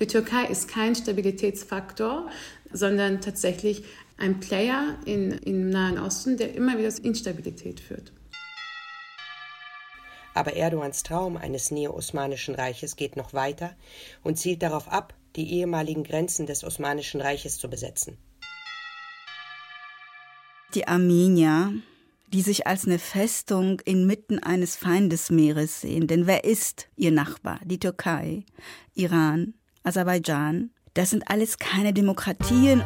Die Türkei ist kein Stabilitätsfaktor, sondern tatsächlich ein Player in, im Nahen Osten, der immer wieder zu Instabilität führt. Aber Erdogans Traum eines neo-osmanischen Reiches geht noch weiter und zielt darauf ab, die ehemaligen Grenzen des Osmanischen Reiches zu besetzen. Die Armenier, die sich als eine Festung inmitten eines Feindesmeeres sehen. Denn wer ist ihr Nachbar? Die Türkei, Iran, Aserbaidschan. Das sind alles keine Demokratien.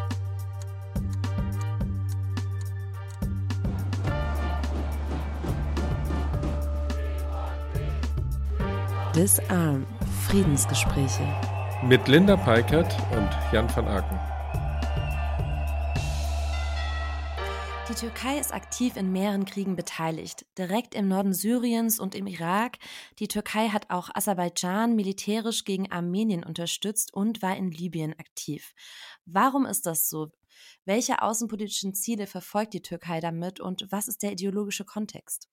Disarm Friedensgespräche mit Linda Peikert und Jan van Aken. Die Türkei ist aktiv in mehreren Kriegen beteiligt, direkt im Norden Syriens und im Irak. Die Türkei hat auch Aserbaidschan militärisch gegen Armenien unterstützt und war in Libyen aktiv. Warum ist das so? Welche außenpolitischen Ziele verfolgt die Türkei damit und was ist der ideologische Kontext?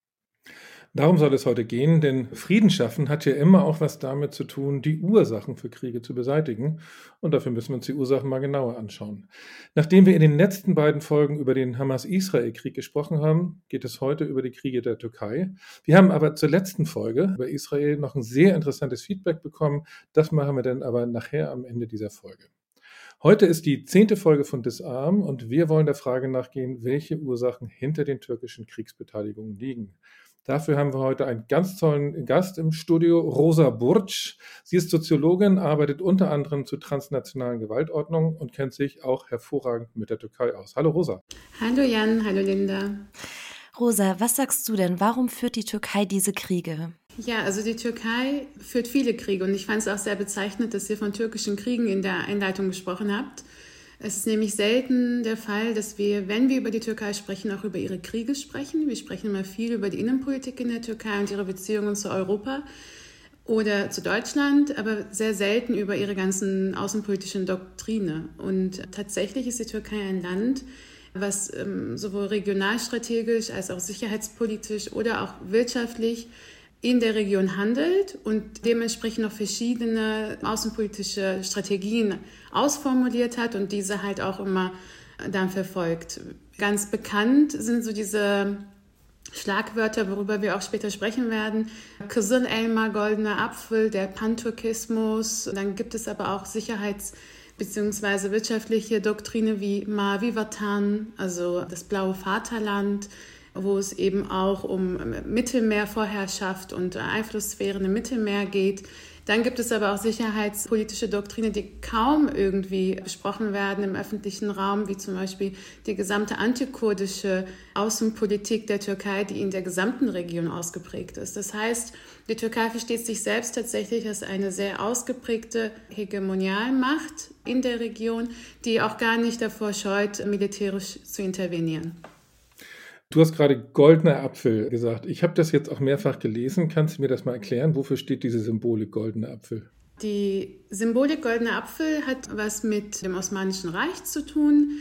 Darum soll es heute gehen, denn Frieden schaffen hat ja immer auch was damit zu tun, die Ursachen für Kriege zu beseitigen. Und dafür müssen wir uns die Ursachen mal genauer anschauen. Nachdem wir in den letzten beiden Folgen über den Hamas-Israel-Krieg gesprochen haben, geht es heute über die Kriege der Türkei. Wir haben aber zur letzten Folge über Israel noch ein sehr interessantes Feedback bekommen. Das machen wir dann aber nachher am Ende dieser Folge. Heute ist die zehnte Folge von Disarm und wir wollen der Frage nachgehen, welche Ursachen hinter den türkischen Kriegsbeteiligungen liegen. Dafür haben wir heute einen ganz tollen Gast im Studio, Rosa Burtsch. Sie ist Soziologin, arbeitet unter anderem zu transnationalen Gewaltordnungen und kennt sich auch hervorragend mit der Türkei aus. Hallo Rosa. Hallo Jan, hallo Linda. Rosa, was sagst du denn? Warum führt die Türkei diese Kriege? Ja, also die Türkei führt viele Kriege und ich fand es auch sehr bezeichnend, dass ihr von türkischen Kriegen in der Einleitung gesprochen habt. Es ist nämlich selten der Fall, dass wir, wenn wir über die Türkei sprechen, auch über ihre Kriege sprechen. Wir sprechen immer viel über die Innenpolitik in der Türkei und ihre Beziehungen zu Europa oder zu Deutschland, aber sehr selten über ihre ganzen außenpolitischen Doktrine. Und tatsächlich ist die Türkei ein Land, was ähm, sowohl regionalstrategisch als auch sicherheitspolitisch oder auch wirtschaftlich in der Region handelt und dementsprechend noch verschiedene außenpolitische Strategien ausformuliert hat und diese halt auch immer dann verfolgt. Ganz bekannt sind so diese Schlagwörter, worüber wir auch später sprechen werden. Kızıl Elma, goldener Apfel, der Panturkismus. Dann gibt es aber auch Sicherheits- bzw. wirtschaftliche Doktrine wie Mavi Vatan, also das blaue Vaterland, wo es eben auch um Mittelmeervorherrschaft und Einflusssphären im Mittelmeer geht. Dann gibt es aber auch sicherheitspolitische Doktrine, die kaum irgendwie besprochen werden im öffentlichen Raum, wie zum Beispiel die gesamte antikurdische Außenpolitik der Türkei, die in der gesamten Region ausgeprägt ist. Das heißt, die Türkei versteht sich selbst tatsächlich als eine sehr ausgeprägte Hegemonialmacht in der Region, die auch gar nicht davor scheut, militärisch zu intervenieren. Du hast gerade goldener Apfel gesagt. Ich habe das jetzt auch mehrfach gelesen. Kannst du mir das mal erklären? Wofür steht diese Symbolik goldener Apfel? Die Symbolik goldener Apfel hat was mit dem Osmanischen Reich zu tun.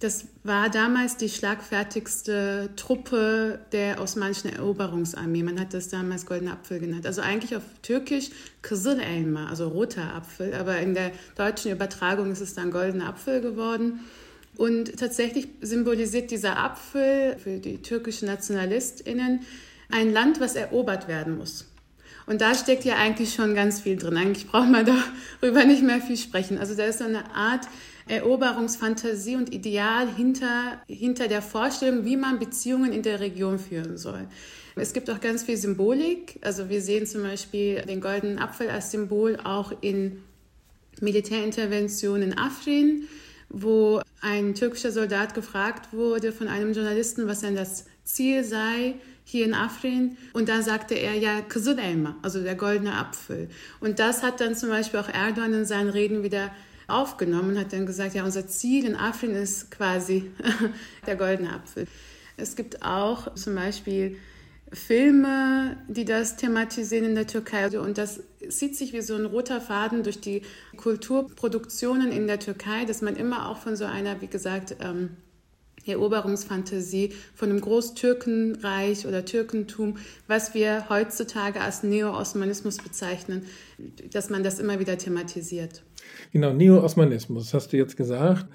Das war damals die schlagfertigste Truppe der osmanischen Eroberungsarmee. Man hat das damals goldener Apfel genannt. Also eigentlich auf Türkisch Kızıl Elma, also roter Apfel. Aber in der deutschen Übertragung ist es dann goldener Apfel geworden. Und tatsächlich symbolisiert dieser Apfel für die türkischen NationalistInnen ein Land, was erobert werden muss. Und da steckt ja eigentlich schon ganz viel drin. Eigentlich braucht man darüber nicht mehr viel sprechen. Also da ist so eine Art Eroberungsfantasie und Ideal hinter, hinter der Vorstellung, wie man Beziehungen in der Region führen soll. Es gibt auch ganz viel Symbolik. Also wir sehen zum Beispiel den goldenen Apfel als Symbol auch in Militärinterventionen in Afrin wo ein türkischer Soldat gefragt wurde von einem Journalisten, was denn das Ziel sei hier in Afrin. Und da sagte er ja Kızıl Elma, also der goldene Apfel. Und das hat dann zum Beispiel auch Erdogan in seinen Reden wieder aufgenommen und hat dann gesagt, ja, unser Ziel in Afrin ist quasi der goldene Apfel. Es gibt auch zum Beispiel Filme, die das thematisieren in der Türkei. Und das zieht sich wie so ein roter Faden durch die Kulturproduktionen in der Türkei, dass man immer auch von so einer, wie gesagt, ähm, Eroberungsfantasie von einem Großtürkenreich oder Türkentum, was wir heutzutage als Neo-Osmanismus bezeichnen, dass man das immer wieder thematisiert. Genau, Neo-Osmanismus hast du jetzt gesagt.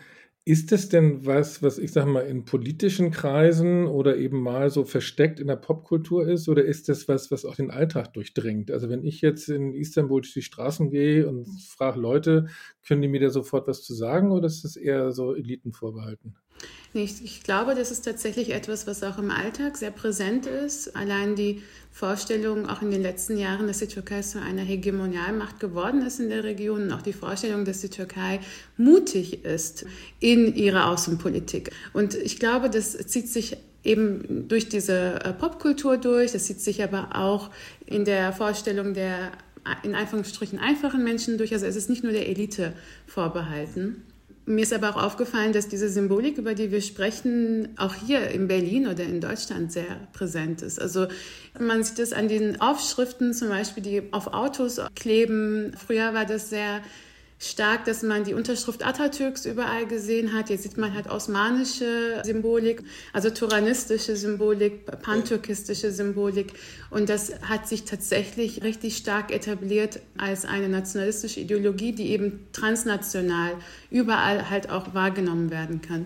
Ist es denn was, was ich sage mal in politischen Kreisen oder eben mal so versteckt in der Popkultur ist, oder ist das was, was auch den Alltag durchdringt? Also wenn ich jetzt in Istanbul durch die Straßen gehe und frage Leute, können die mir da sofort was zu sagen, oder ist das eher so Eliten vorbehalten? Nee, ich, ich glaube, das ist tatsächlich etwas, was auch im Alltag sehr präsent ist. Allein die Vorstellung auch in den letzten Jahren, dass die Türkei zu einer Hegemonialmacht geworden ist in der Region und auch die Vorstellung, dass die Türkei mutig ist in ihrer Außenpolitik. Und ich glaube, das zieht sich eben durch diese äh, Popkultur durch, das zieht sich aber auch in der Vorstellung der in Anführungsstrichen einfachen Menschen durch. Also es ist nicht nur der Elite vorbehalten. Mir ist aber auch aufgefallen, dass diese Symbolik, über die wir sprechen, auch hier in Berlin oder in Deutschland sehr präsent ist. Also man sieht es an den Aufschriften zum Beispiel, die auf Autos kleben. Früher war das sehr stark, dass man die Unterschrift Atatürks überall gesehen hat. Jetzt sieht man halt osmanische Symbolik, also turanistische Symbolik, pantürkistische Symbolik. Und das hat sich tatsächlich richtig stark etabliert als eine nationalistische Ideologie, die eben transnational überall halt auch wahrgenommen werden kann.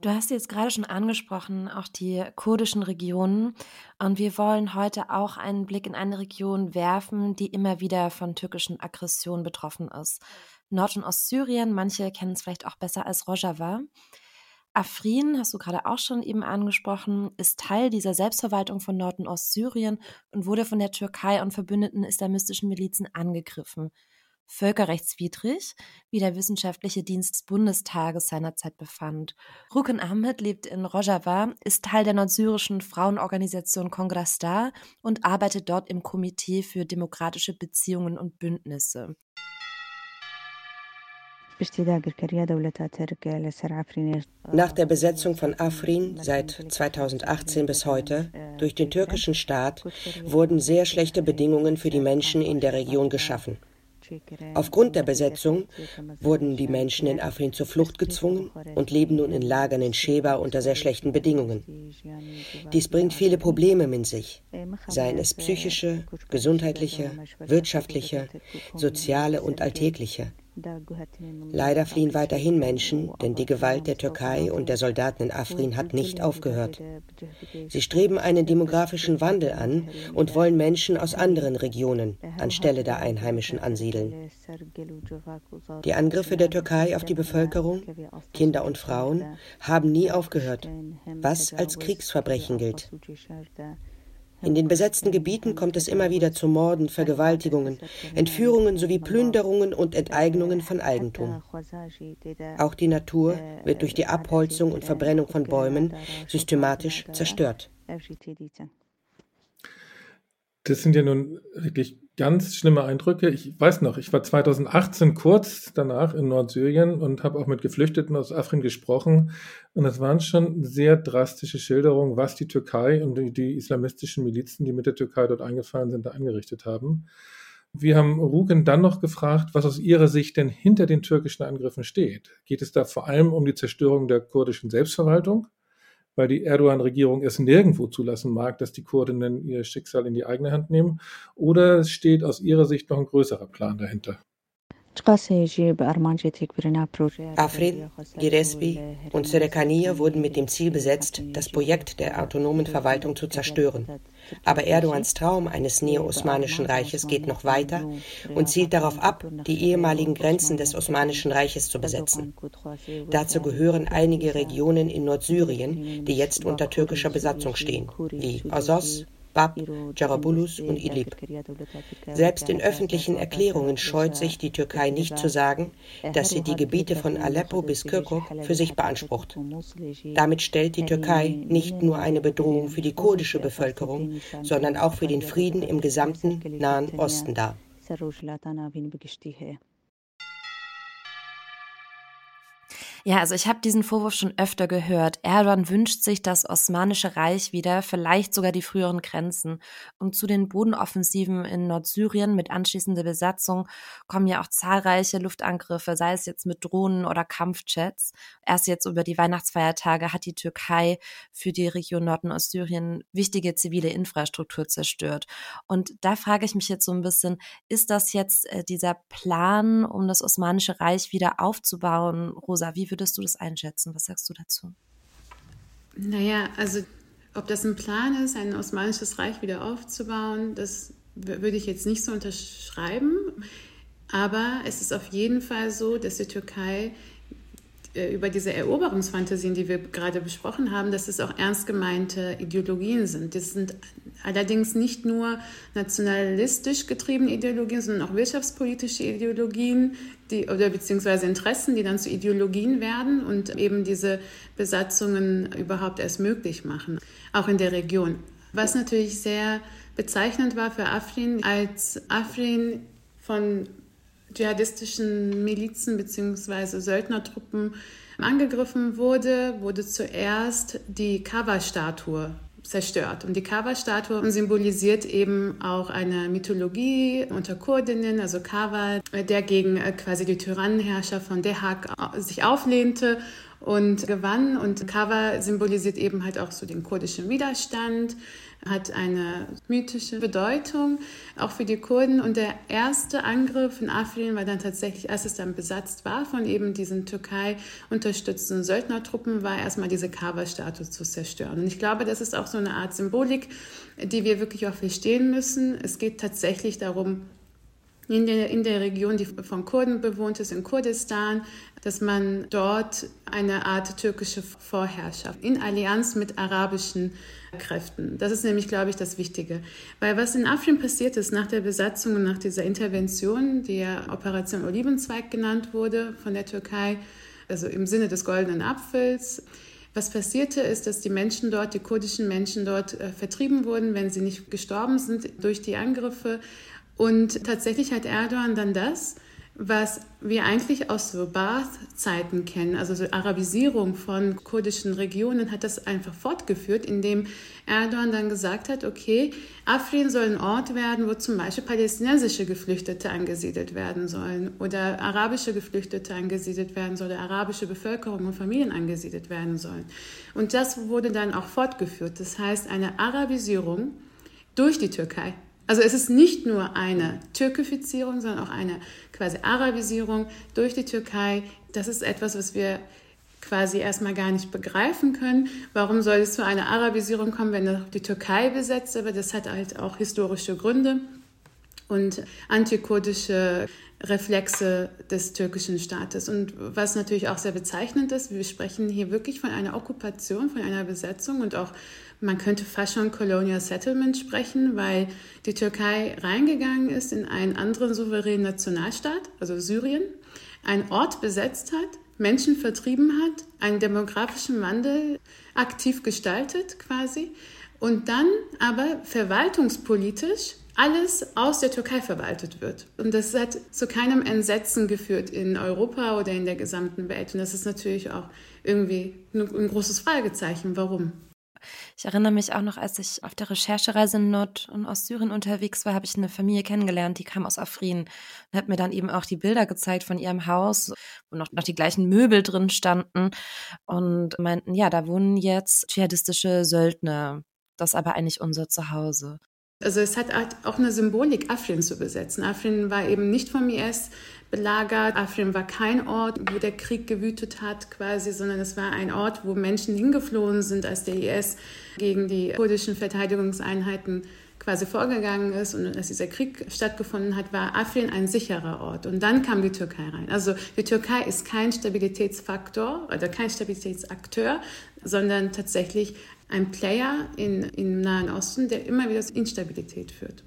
Du hast jetzt gerade schon angesprochen, auch die kurdischen Regionen. Und wir wollen heute auch einen Blick in eine Region werfen, die immer wieder von türkischen Aggressionen betroffen ist. Nord- und Ostsyrien. Manche kennen es vielleicht auch besser als Rojava. Afrin, hast du gerade auch schon eben angesprochen, ist Teil dieser Selbstverwaltung von Nord- und Ostsyrien und wurde von der Türkei und verbündeten islamistischen Milizen angegriffen. Völkerrechtswidrig, wie der Wissenschaftliche Dienst des Bundestages seinerzeit befand. Ruken Ahmed lebt in Rojava, ist Teil der nordsyrischen Frauenorganisation Kongrastar und arbeitet dort im Komitee für demokratische Beziehungen und Bündnisse. Nach der Besetzung von Afrin seit 2018 bis heute durch den türkischen Staat wurden sehr schlechte Bedingungen für die Menschen in der Region geschaffen. Aufgrund der Besetzung wurden die Menschen in Afrin zur Flucht gezwungen und leben nun in Lagern in Sheba unter sehr schlechten Bedingungen. Dies bringt viele Probleme mit sich, seien es psychische, gesundheitliche, wirtschaftliche, soziale und alltägliche. Leider fliehen weiterhin Menschen, denn die Gewalt der Türkei und der Soldaten in Afrin hat nicht aufgehört. Sie streben einen demografischen Wandel an und wollen Menschen aus anderen Regionen anstelle der Einheimischen ansiedeln. Die Angriffe der Türkei auf die Bevölkerung, Kinder und Frauen haben nie aufgehört, was als Kriegsverbrechen gilt. In den besetzten Gebieten kommt es immer wieder zu Morden, Vergewaltigungen, Entführungen sowie Plünderungen und Enteignungen von Eigentum. Auch die Natur wird durch die Abholzung und Verbrennung von Bäumen systematisch zerstört. Das sind ja nun wirklich ganz schlimme Eindrücke. Ich weiß noch, ich war 2018 kurz danach in Nordsyrien und habe auch mit Geflüchteten aus Afrin gesprochen. Und es waren schon sehr drastische Schilderungen, was die Türkei und die, die islamistischen Milizen, die mit der Türkei dort eingefallen sind, da angerichtet haben. Wir haben Rugen dann noch gefragt, was aus ihrer Sicht denn hinter den türkischen Angriffen steht. Geht es da vor allem um die Zerstörung der kurdischen Selbstverwaltung? Weil die Erdogan-Regierung es nirgendwo zulassen mag, dass die Kurdinnen ihr Schicksal in die eigene Hand nehmen? Oder steht aus ihrer Sicht noch ein größerer Plan dahinter? Afrin, Giresbi und Serekania wurden mit dem Ziel besetzt, das Projekt der autonomen Verwaltung zu zerstören. Aber Erdogans Traum eines neo-osmanischen Reiches geht noch weiter und zielt darauf ab, die ehemaligen Grenzen des Osmanischen Reiches zu besetzen. Dazu gehören einige Regionen in Nordsyrien, die jetzt unter türkischer Besatzung stehen, wie Azos, Bab, Jarabulus und Idlib. Selbst in öffentlichen Erklärungen scheut sich die Türkei nicht zu sagen, dass sie die Gebiete von Aleppo bis Kirkuk für sich beansprucht. Damit stellt die Türkei nicht nur eine Bedrohung für die kurdische Bevölkerung, sondern auch für den Frieden im gesamten Nahen Osten dar. Ja, also ich habe diesen Vorwurf schon öfter gehört. Erdogan wünscht sich das Osmanische Reich wieder, vielleicht sogar die früheren Grenzen. Und zu den Bodenoffensiven in Nordsyrien mit anschließender Besatzung kommen ja auch zahlreiche Luftangriffe, sei es jetzt mit Drohnen oder Kampfjets. Erst jetzt über die Weihnachtsfeiertage hat die Türkei für die Region Nord- und Ostsyrien wichtige zivile Infrastruktur zerstört. Und da frage ich mich jetzt so ein bisschen, ist das jetzt äh, dieser Plan, um das Osmanische Reich wieder aufzubauen? Rosa, wie du das einschätzen? Was sagst du dazu? Naja, also ob das ein Plan ist, ein Osmanisches Reich wieder aufzubauen, das würde ich jetzt nicht so unterschreiben. Aber es ist auf jeden Fall so, dass die Türkei über diese Eroberungsfantasien, die wir gerade besprochen haben, dass es auch ernst gemeinte Ideologien sind. Das sind allerdings nicht nur nationalistisch getriebene Ideologien, sondern auch wirtschaftspolitische Ideologien, die, oder beziehungsweise Interessen, die dann zu Ideologien werden und eben diese Besatzungen überhaupt erst möglich machen, auch in der Region. Was natürlich sehr bezeichnend war für Afrin, als Afrin von dschihadistischen Milizen bzw. Söldnertruppen angegriffen wurde, wurde zuerst die Kawa-Statue zerstört. Und die Kawa-Statue symbolisiert eben auch eine Mythologie unter Kurdinnen, also Kawa, der gegen äh, quasi die Tyrannenherrscher von Dehak äh, sich auflehnte und gewann. Und Kawa symbolisiert eben halt auch so den kurdischen Widerstand hat eine mythische Bedeutung, auch für die Kurden. Und der erste Angriff in Afrin war dann tatsächlich, als es dann besetzt war von eben diesen Türkei unterstützten Söldnertruppen, war erstmal diese Kaaba-Statue zu zerstören. Und ich glaube, das ist auch so eine Art Symbolik, die wir wirklich auch verstehen müssen. Es geht tatsächlich darum, in der, in der Region, die von Kurden bewohnt ist, in Kurdistan, dass man dort eine Art türkische Vorherrschaft in Allianz mit arabischen Kräften. Das ist nämlich, glaube ich, das Wichtige. Weil was in Afrin passiert ist nach der Besatzung und nach dieser Intervention, die ja Operation Olivenzweig genannt wurde von der Türkei, also im Sinne des goldenen Apfels, was passierte ist, dass die Menschen dort, die kurdischen Menschen dort äh, vertrieben wurden, wenn sie nicht gestorben sind durch die Angriffe. Und tatsächlich hat Erdogan dann das, was wir eigentlich aus so Baath-Zeiten kennen, also so Arabisierung von kurdischen Regionen, hat das einfach fortgeführt, indem Erdogan dann gesagt hat, okay, Afrin soll ein Ort werden, wo zum Beispiel palästinensische Geflüchtete angesiedelt werden sollen oder arabische Geflüchtete angesiedelt werden sollen, oder arabische Bevölkerung und Familien angesiedelt werden sollen. Und das wurde dann auch fortgeführt. Das heißt, eine Arabisierung durch die Türkei. Also es ist nicht nur eine Türkifizierung, sondern auch eine quasi Arabisierung durch die Türkei. Das ist etwas, was wir quasi erstmal gar nicht begreifen können. Warum soll es zu einer Arabisierung kommen, wenn die Türkei besetzt? Aber das hat halt auch historische Gründe und antikurdische Reflexe des türkischen Staates. Und was natürlich auch sehr bezeichnend ist, wir sprechen hier wirklich von einer Okkupation, von einer Besetzung und auch man könnte fast schon Colonial Settlement sprechen, weil die Türkei reingegangen ist in einen anderen souveränen Nationalstaat, also Syrien, einen Ort besetzt hat, Menschen vertrieben hat, einen demografischen Wandel aktiv gestaltet quasi und dann aber verwaltungspolitisch alles aus der Türkei verwaltet wird. Und das hat zu keinem Entsetzen geführt in Europa oder in der gesamten Welt. Und das ist natürlich auch irgendwie ein großes Fragezeichen. Warum? Ich erinnere mich auch noch, als ich auf der Recherchereise in Nord- und Ostsyrien unterwegs war, habe ich eine Familie kennengelernt, die kam aus Afrin und hat mir dann eben auch die Bilder gezeigt von ihrem Haus, wo noch, noch die gleichen Möbel drin standen und meinten, ja, da wohnen jetzt dschihadistische Söldner. Das ist aber eigentlich unser Zuhause. Also es hat auch eine Symbolik, Afrin zu besetzen. Afrin war eben nicht vom IS belagert. Afrin war kein Ort, wo der Krieg gewütet hat quasi, sondern es war ein Ort, wo Menschen hingeflohen sind, als der IS gegen die kurdischen Verteidigungseinheiten quasi vorgegangen ist und als dieser Krieg stattgefunden hat, war Afrin ein sicherer Ort. Und dann kam die Türkei rein. Also die Türkei ist kein Stabilitätsfaktor oder kein Stabilitätsakteur, sondern tatsächlich ein Player in, im Nahen Osten, der immer wieder Instabilität führt.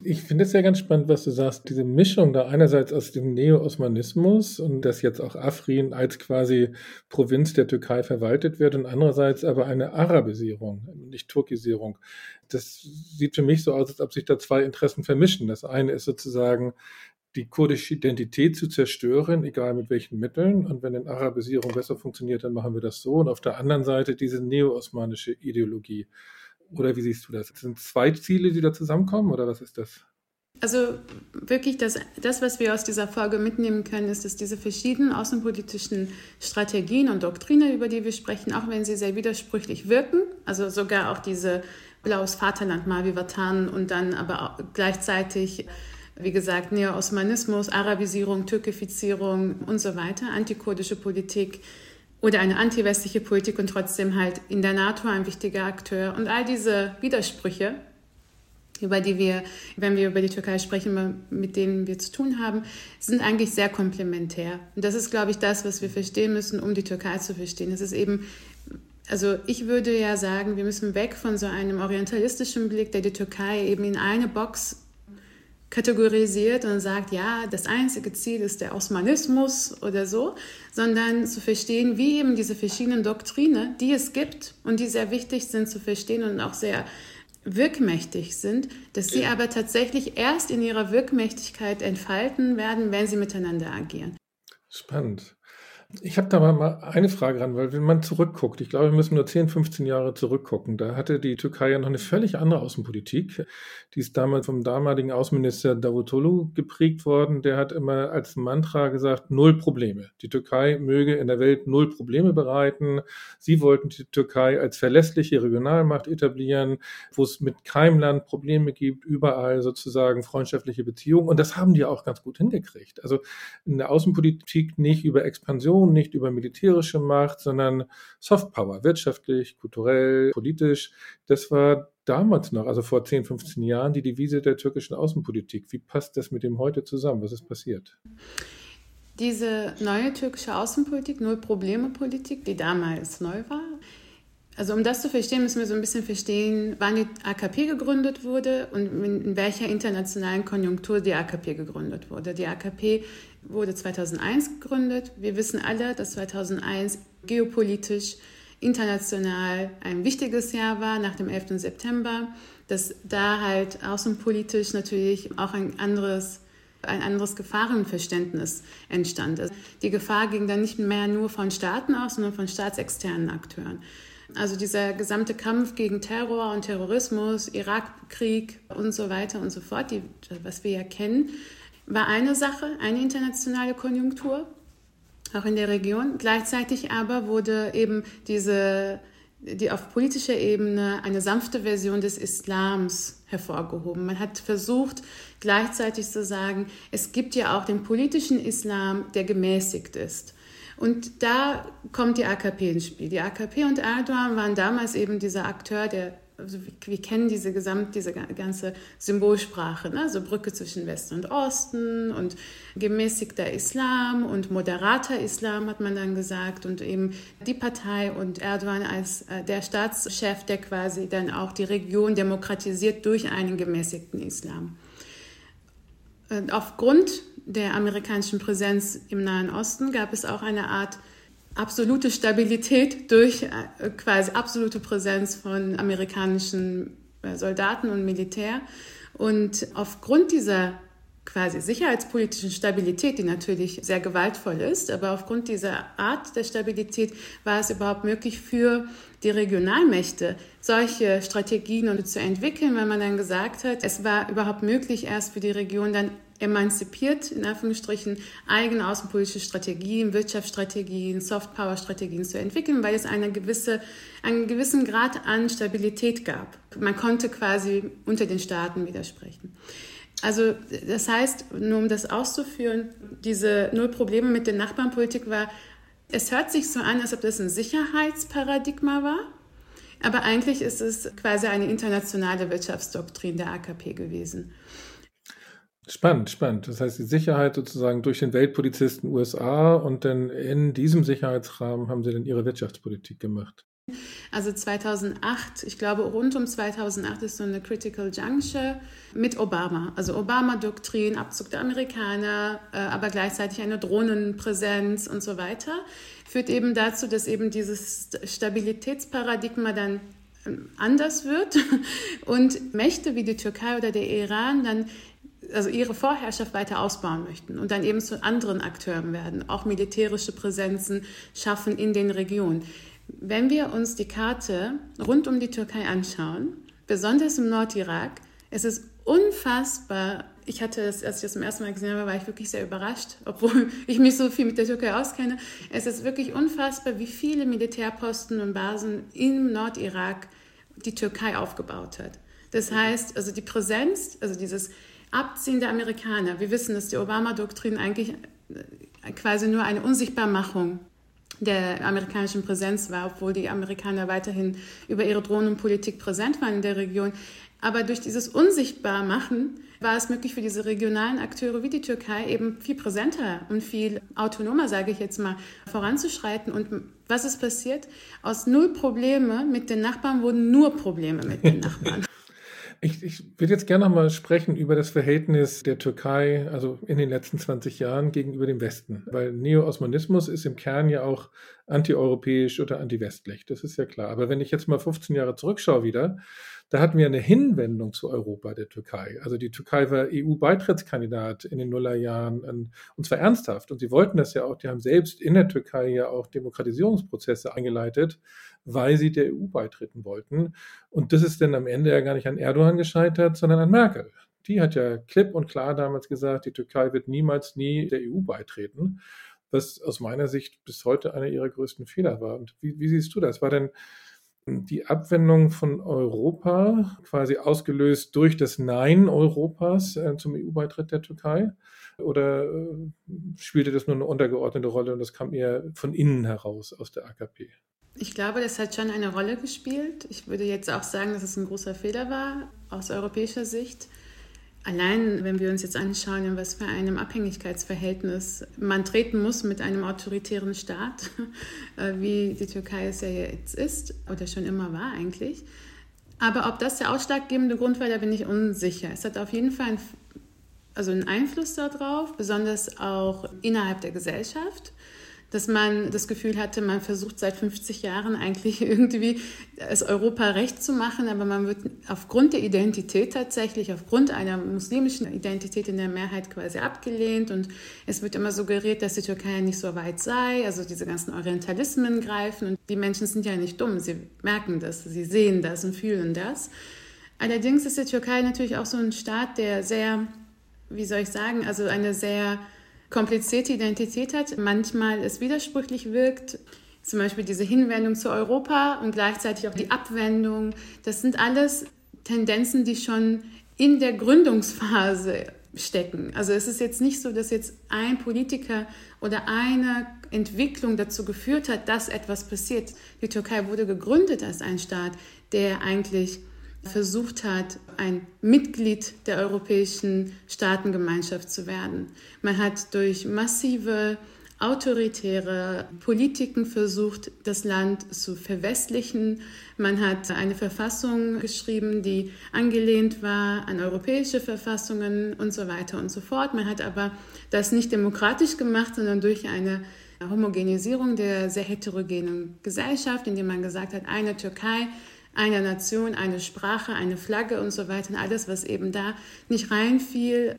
Ich finde es ja ganz spannend, was du sagst, diese Mischung da einerseits aus dem Neo-Osmanismus und dass jetzt auch Afrin als quasi Provinz der Türkei verwaltet wird und andererseits aber eine Arabisierung, nicht Turkisierung. Das sieht für mich so aus, als ob sich da zwei Interessen vermischen. Das eine ist sozusagen die kurdische Identität zu zerstören, egal mit welchen Mitteln. Und wenn in Arabisierung besser funktioniert, dann machen wir das so. Und auf der anderen Seite diese neo-osmanische Ideologie. Oder wie siehst du das? Sind zwei Ziele, die da zusammenkommen oder was ist das? Also wirklich das, das, was wir aus dieser Folge mitnehmen können, ist, dass diese verschiedenen außenpolitischen Strategien und Doktrine, über die wir sprechen, auch wenn sie sehr widersprüchlich wirken, also sogar auch diese blaues Vaterland, Mavi Vatan und dann aber gleichzeitig, wie gesagt, Neo-Osmanismus, Arabisierung, Türkifizierung und so weiter, antikurdische Politik oder eine antiwestliche Politik und trotzdem halt in der NATO ein wichtiger Akteur und all diese Widersprüche über die wir, wenn wir über die Türkei sprechen, mit denen wir zu tun haben, sind eigentlich sehr komplementär. Und das ist, glaube ich, das, was wir verstehen müssen, um die Türkei zu verstehen. Es ist eben, also ich würde ja sagen, wir müssen weg von so einem orientalistischen Blick, der die Türkei eben in eine Box kategorisiert und sagt, ja, das einzige Ziel ist der Osmanismus oder so, sondern zu verstehen, wie eben diese verschiedenen Doktrine, die es gibt und die sehr wichtig sind zu verstehen und auch sehr wirkmächtig sind, dass sie aber tatsächlich erst in ihrer Wirkmächtigkeit entfalten werden, wenn sie miteinander agieren. Spannend. Ich habe da mal eine Frage ran, weil wenn man zurückguckt, ich glaube, wir müssen nur 10, 15 Jahre zurückgucken, da hatte die Türkei ja noch eine völlig andere Außenpolitik. Die ist damals vom damaligen Außenminister Davutoglu geprägt worden. Der hat immer als Mantra gesagt, null Probleme. Die Türkei möge in der Welt null Probleme bereiten. Sie wollten die Türkei als verlässliche Regionalmacht etablieren, wo es mit keinem Land Probleme gibt, überall sozusagen freundschaftliche Beziehungen. Und das haben die auch ganz gut hingekriegt. Also in der Außenpolitik nicht über Expansion Aggression, nicht über militärische Macht, sondern Softpower, wirtschaftlich, kulturell, politisch. Das war damals noch, also vor 10, 15 Jahren, die Devise der türkischen Außenpolitik. Wie passt das mit dem heute zusammen? Was ist passiert? Diese neue türkische Außenpolitik, Null-Probleme-Politik, die damals neu war, also um das zu verstehen, müssen wir so ein bisschen verstehen, wann die AKP gegründet wurde und in welcher internationalen Konjunktur die AKP gegründet wurde. Die AKP wurde 2001 gegründet. Wir wissen alle, dass 2001 geopolitisch, international ein wichtiges Jahr war nach dem 11. September, dass da halt außenpolitisch natürlich auch ein anderes ein anderes Gefahrenverständnis entstand. Die Gefahr ging dann nicht mehr nur von Staaten aus, sondern von staatsexternen Akteuren. Also dieser gesamte Kampf gegen Terror und Terrorismus, Irakkrieg und so weiter und so fort, die, was wir ja kennen, war eine Sache, eine internationale Konjunktur, auch in der Region. Gleichzeitig aber wurde eben diese, die auf politischer Ebene eine sanfte Version des Islams hervorgehoben. Man hat versucht, gleichzeitig zu sagen, es gibt ja auch den politischen Islam, der gemäßigt ist. Und da kommt die AKP ins Spiel. Die AKP und Erdogan waren damals eben dieser Akteur, der also wir kennen diese gesamt, diese ganze Symbolsprache, ne? so Brücke zwischen Westen und Osten und gemäßigter Islam und moderater Islam hat man dann gesagt und eben die Partei und Erdogan als äh, der Staatschef, der quasi dann auch die Region demokratisiert durch einen gemäßigten Islam. Und aufgrund der amerikanischen Präsenz im Nahen Osten gab es auch eine Art absolute Stabilität durch äh, quasi absolute Präsenz von amerikanischen äh, Soldaten und Militär. Und aufgrund dieser quasi sicherheitspolitischen Stabilität, die natürlich sehr gewaltvoll ist, aber aufgrund dieser Art der Stabilität war es überhaupt möglich für die Regionalmächte solche Strategien zu entwickeln, weil man dann gesagt hat, es war überhaupt möglich, erst für die Region dann emanzipiert, in Anführungsstrichen, eigene außenpolitische Strategien, Wirtschaftsstrategien, Softpower-Strategien zu entwickeln, weil es eine gewisse, einen gewissen Grad an Stabilität gab. Man konnte quasi unter den Staaten widersprechen. Also das heißt, nur um das auszuführen, diese Null Probleme mit der Nachbarnpolitik war, es hört sich so an, als ob das ein Sicherheitsparadigma war, aber eigentlich ist es quasi eine internationale Wirtschaftsdoktrin der AKP gewesen. Spannend, spannend. Das heißt, die Sicherheit sozusagen durch den Weltpolizisten USA und dann in diesem Sicherheitsrahmen haben sie dann ihre Wirtschaftspolitik gemacht. Also 2008, ich glaube rund um 2008 ist so eine Critical Juncture mit Obama. Also Obama-Doktrin, Abzug der Amerikaner, äh, aber gleichzeitig eine Drohnenpräsenz und so weiter, führt eben dazu, dass eben dieses Stabilitätsparadigma dann ähm, anders wird und Mächte wie die Türkei oder der Iran dann also ihre Vorherrschaft weiter ausbauen möchten und dann eben zu anderen Akteuren werden, auch militärische Präsenzen schaffen in den Regionen. Wenn wir uns die Karte rund um die Türkei anschauen, besonders im Nordirak, es ist unfassbar. Ich hatte das, als ich das zum ersten Mal gesehen habe, war ich wirklich sehr überrascht, obwohl ich mich so viel mit der Türkei auskenne. Es ist wirklich unfassbar, wie viele Militärposten und Basen im Nordirak die Türkei aufgebaut hat. Das heißt, also die Präsenz, also dieses Abziehen der Amerikaner. Wir wissen, dass die Obama-Doktrin eigentlich äh, quasi nur eine Unsichtbarmachung der amerikanischen Präsenz war, obwohl die Amerikaner weiterhin über ihre Drohnenpolitik präsent waren in der Region. Aber durch dieses Unsichtbarmachen war es möglich für diese regionalen Akteure wie die Türkei eben viel präsenter und viel autonomer, sage ich jetzt mal, voranzuschreiten. Und was ist passiert? Aus null Probleme mit den Nachbarn wurden nur Probleme mit den Nachbarn. Ich, ich würde jetzt gerne noch mal sprechen über das Verhältnis der Türkei, also in den letzten 20 Jahren gegenüber dem Westen. Weil Neo-Osmanismus ist im Kern ja auch antieuropäisch oder antiwestlich. Das ist ja klar. Aber wenn ich jetzt mal 15 Jahre zurückschaue wieder, da hatten wir eine Hinwendung zu Europa der Türkei. Also die Türkei war EU-Beitrittskandidat in den Nullerjahren und zwar ernsthaft. Und sie wollten das ja auch, die haben selbst in der Türkei ja auch Demokratisierungsprozesse eingeleitet, weil sie der EU beitreten wollten. Und das ist dann am Ende ja gar nicht an Erdogan gescheitert, sondern an Merkel. Die hat ja klipp und klar damals gesagt, die Türkei wird niemals nie der EU beitreten, was aus meiner Sicht bis heute einer ihrer größten Fehler war. Und wie, wie siehst du das? War denn die Abwendung von Europa quasi ausgelöst durch das Nein Europas äh, zum EU-Beitritt der Türkei? Oder äh, spielte das nur eine untergeordnete Rolle und das kam eher von innen heraus aus der AKP? Ich glaube, das hat schon eine Rolle gespielt. Ich würde jetzt auch sagen, dass es ein großer Fehler war aus europäischer Sicht. Allein, wenn wir uns jetzt anschauen, in was für einem Abhängigkeitsverhältnis man treten muss mit einem autoritären Staat, äh, wie die Türkei es ja jetzt ist oder schon immer war eigentlich. Aber ob das der ausschlaggebende Grund war, da bin ich unsicher. Es hat auf jeden Fall einen, also einen Einfluss darauf, besonders auch innerhalb der Gesellschaft dass man das Gefühl hatte, man versucht seit 50 Jahren eigentlich irgendwie es Europa recht zu machen, aber man wird aufgrund der Identität tatsächlich, aufgrund einer muslimischen Identität in der Mehrheit quasi abgelehnt und es wird immer suggeriert, dass die Türkei nicht so weit sei, also diese ganzen Orientalismen greifen und die Menschen sind ja nicht dumm, sie merken das, sie sehen das und fühlen das. Allerdings ist die Türkei natürlich auch so ein Staat, der sehr, wie soll ich sagen, also eine sehr komplizierte Identität hat, manchmal es widersprüchlich wirkt. Zum Beispiel diese Hinwendung zu Europa und gleichzeitig auch die Abwendung. Das sind alles Tendenzen, die schon in der Gründungsphase stecken. Also es ist jetzt nicht so, dass jetzt ein Politiker oder eine Entwicklung dazu geführt hat, dass etwas passiert. Die Türkei wurde gegründet als ein Staat, der eigentlich versucht hat, ein Mitglied der Europäischen Staatengemeinschaft zu werden. Man hat durch massive autoritäre Politiken versucht, das Land zu verwestlichen. Man hat eine Verfassung geschrieben, die angelehnt war an europäische Verfassungen und so weiter und so fort. Man hat aber das nicht demokratisch gemacht, sondern durch eine Homogenisierung der sehr heterogenen Gesellschaft, indem man gesagt hat, eine Türkei einer Nation, eine Sprache, eine Flagge und so weiter. Und alles, was eben da nicht reinfiel,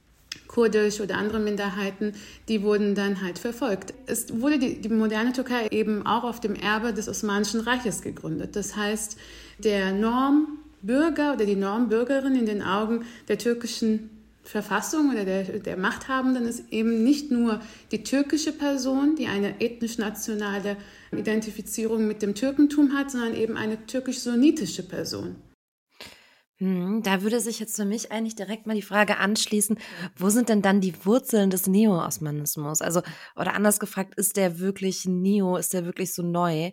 kurdisch oder andere Minderheiten, die wurden dann halt verfolgt. Es wurde die, die moderne Türkei eben auch auf dem Erbe des Osmanischen Reiches gegründet. Das heißt, der Normbürger oder die Normbürgerin in den Augen der türkischen Verfassung oder der, der Machthabenden ist eben nicht nur die türkische Person, die eine ethnisch-nationale Identifizierung mit dem Türkentum hat, sondern eben eine türkisch-sunnitische Person. Hm, da würde sich jetzt für mich eigentlich direkt mal die Frage anschließen, wo sind denn dann die Wurzeln des Neo-Osmanismus? Also, oder anders gefragt, ist der wirklich Neo, ist der wirklich so neu?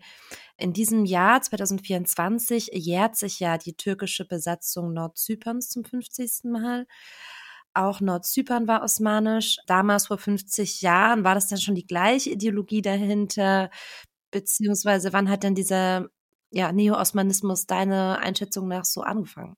In diesem Jahr 2024 jährt sich ja die türkische Besatzung Nordzyperns zum 50. Mal. Auch Nordzypern war osmanisch. Damals vor 50 Jahren war das dann schon die gleiche Ideologie dahinter? Beziehungsweise wann hat denn dieser ja, Neo-Osmanismus deine Einschätzung nach so angefangen?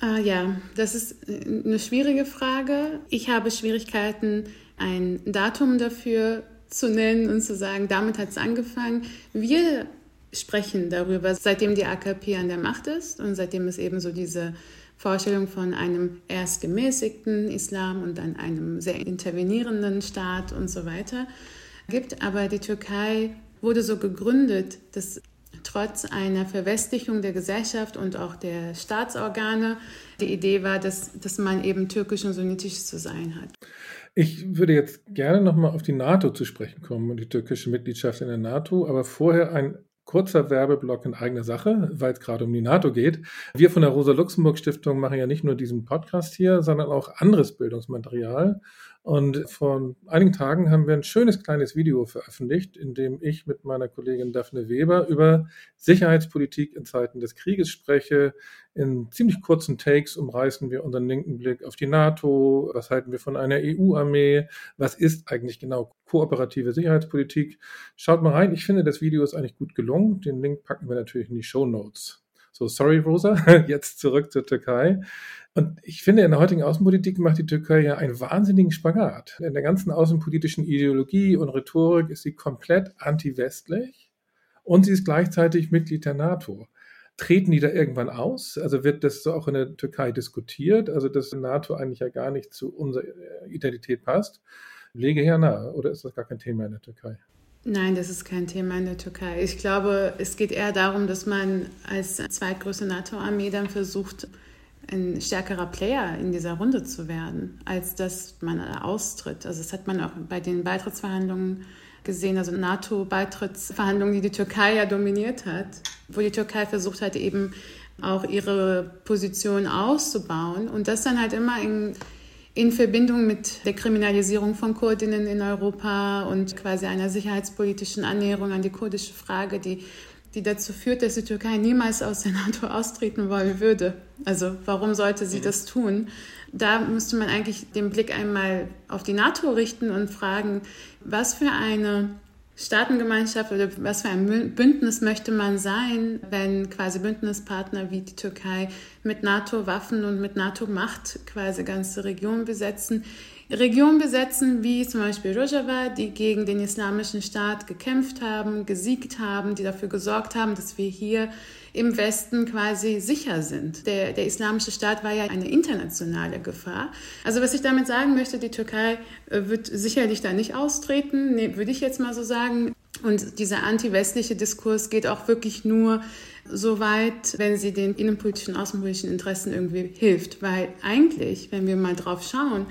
Ah, ja, das ist äh, eine schwierige Frage. Ich habe Schwierigkeiten, ein Datum dafür zu nennen und zu sagen, damit hat es angefangen. Wir sprechen darüber, seitdem die AKP an der Macht ist und seitdem es eben so diese Vorstellung von einem erst gemäßigten Islam und dann einem sehr intervenierenden Staat und so weiter gibt. Aber die Türkei wurde so gegründet, dass trotz einer Verwestlichung der Gesellschaft und auch der Staatsorgane die Idee war, dass, dass man eben türkisch und sunnitisch zu sein hat. Ich würde jetzt gerne nochmal auf die NATO zu sprechen kommen und die türkische Mitgliedschaft in der NATO, aber vorher ein kurzer Werbeblock in eigener Sache, weil es gerade um die NATO geht. Wir von der Rosa-Luxemburg-Stiftung machen ja nicht nur diesen Podcast hier, sondern auch anderes Bildungsmaterial. Und vor einigen Tagen haben wir ein schönes kleines Video veröffentlicht, in dem ich mit meiner Kollegin Daphne Weber über Sicherheitspolitik in Zeiten des Krieges spreche. In ziemlich kurzen Takes umreißen wir unseren linken Blick auf die NATO. Was halten wir von einer EU-Armee? Was ist eigentlich genau kooperative Sicherheitspolitik? Schaut mal rein. Ich finde, das Video ist eigentlich gut gelungen. Den Link packen wir natürlich in die Show Notes. So, sorry, Rosa. Jetzt zurück zur Türkei. Und ich finde, in der heutigen Außenpolitik macht die Türkei ja einen wahnsinnigen Spagat. In der ganzen außenpolitischen Ideologie und Rhetorik ist sie komplett anti-westlich und sie ist gleichzeitig Mitglied der NATO. Treten die da irgendwann aus? Also wird das so auch in der Türkei diskutiert? Also, dass die NATO eigentlich ja gar nicht zu unserer Identität passt? Lege her nahe, oder ist das gar kein Thema in der Türkei? Nein, das ist kein Thema in der Türkei. Ich glaube, es geht eher darum, dass man als zweitgrößte NATO-Armee dann versucht, ein stärkerer Player in dieser Runde zu werden, als dass man austritt. Also das hat man auch bei den Beitrittsverhandlungen gesehen, also NATO-Beitrittsverhandlungen, die die Türkei ja dominiert hat, wo die Türkei versucht hat, eben auch ihre Position auszubauen und das dann halt immer in, in Verbindung mit der Kriminalisierung von Kurdinnen in Europa und quasi einer sicherheitspolitischen Annäherung an die kurdische Frage, die die dazu führt, dass die Türkei niemals aus der NATO austreten wollen würde. Also warum sollte sie das tun? Da müsste man eigentlich den Blick einmal auf die NATO richten und fragen, was für eine Staatengemeinschaft oder was für ein Bündnis möchte man sein, wenn quasi Bündnispartner wie die Türkei mit NATO-Waffen und mit NATO-Macht quasi ganze Regionen besetzen. Regionen besetzen, wie zum Beispiel Rojava, die gegen den Islamischen Staat gekämpft haben, gesiegt haben, die dafür gesorgt haben, dass wir hier im Westen quasi sicher sind. Der, der Islamische Staat war ja eine internationale Gefahr. Also was ich damit sagen möchte, die Türkei äh, wird sicherlich da nicht austreten, nee, würde ich jetzt mal so sagen. Und dieser anti-westliche Diskurs geht auch wirklich nur so weit, wenn sie den innenpolitischen, außenpolitischen Interessen irgendwie hilft. Weil eigentlich, wenn wir mal drauf schauen,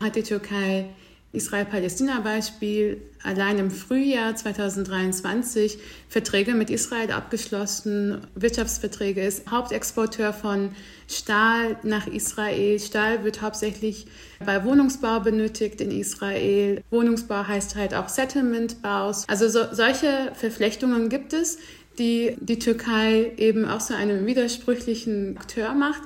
hat die Türkei Israel-Palästina-Beispiel allein im Frühjahr 2023 Verträge mit Israel abgeschlossen, Wirtschaftsverträge ist Hauptexporteur von Stahl nach Israel. Stahl wird hauptsächlich bei Wohnungsbau benötigt in Israel. Wohnungsbau heißt halt auch Settlement-Baus. Also so, solche Verflechtungen gibt es, die die Türkei eben auch so einen widersprüchlichen Akteur macht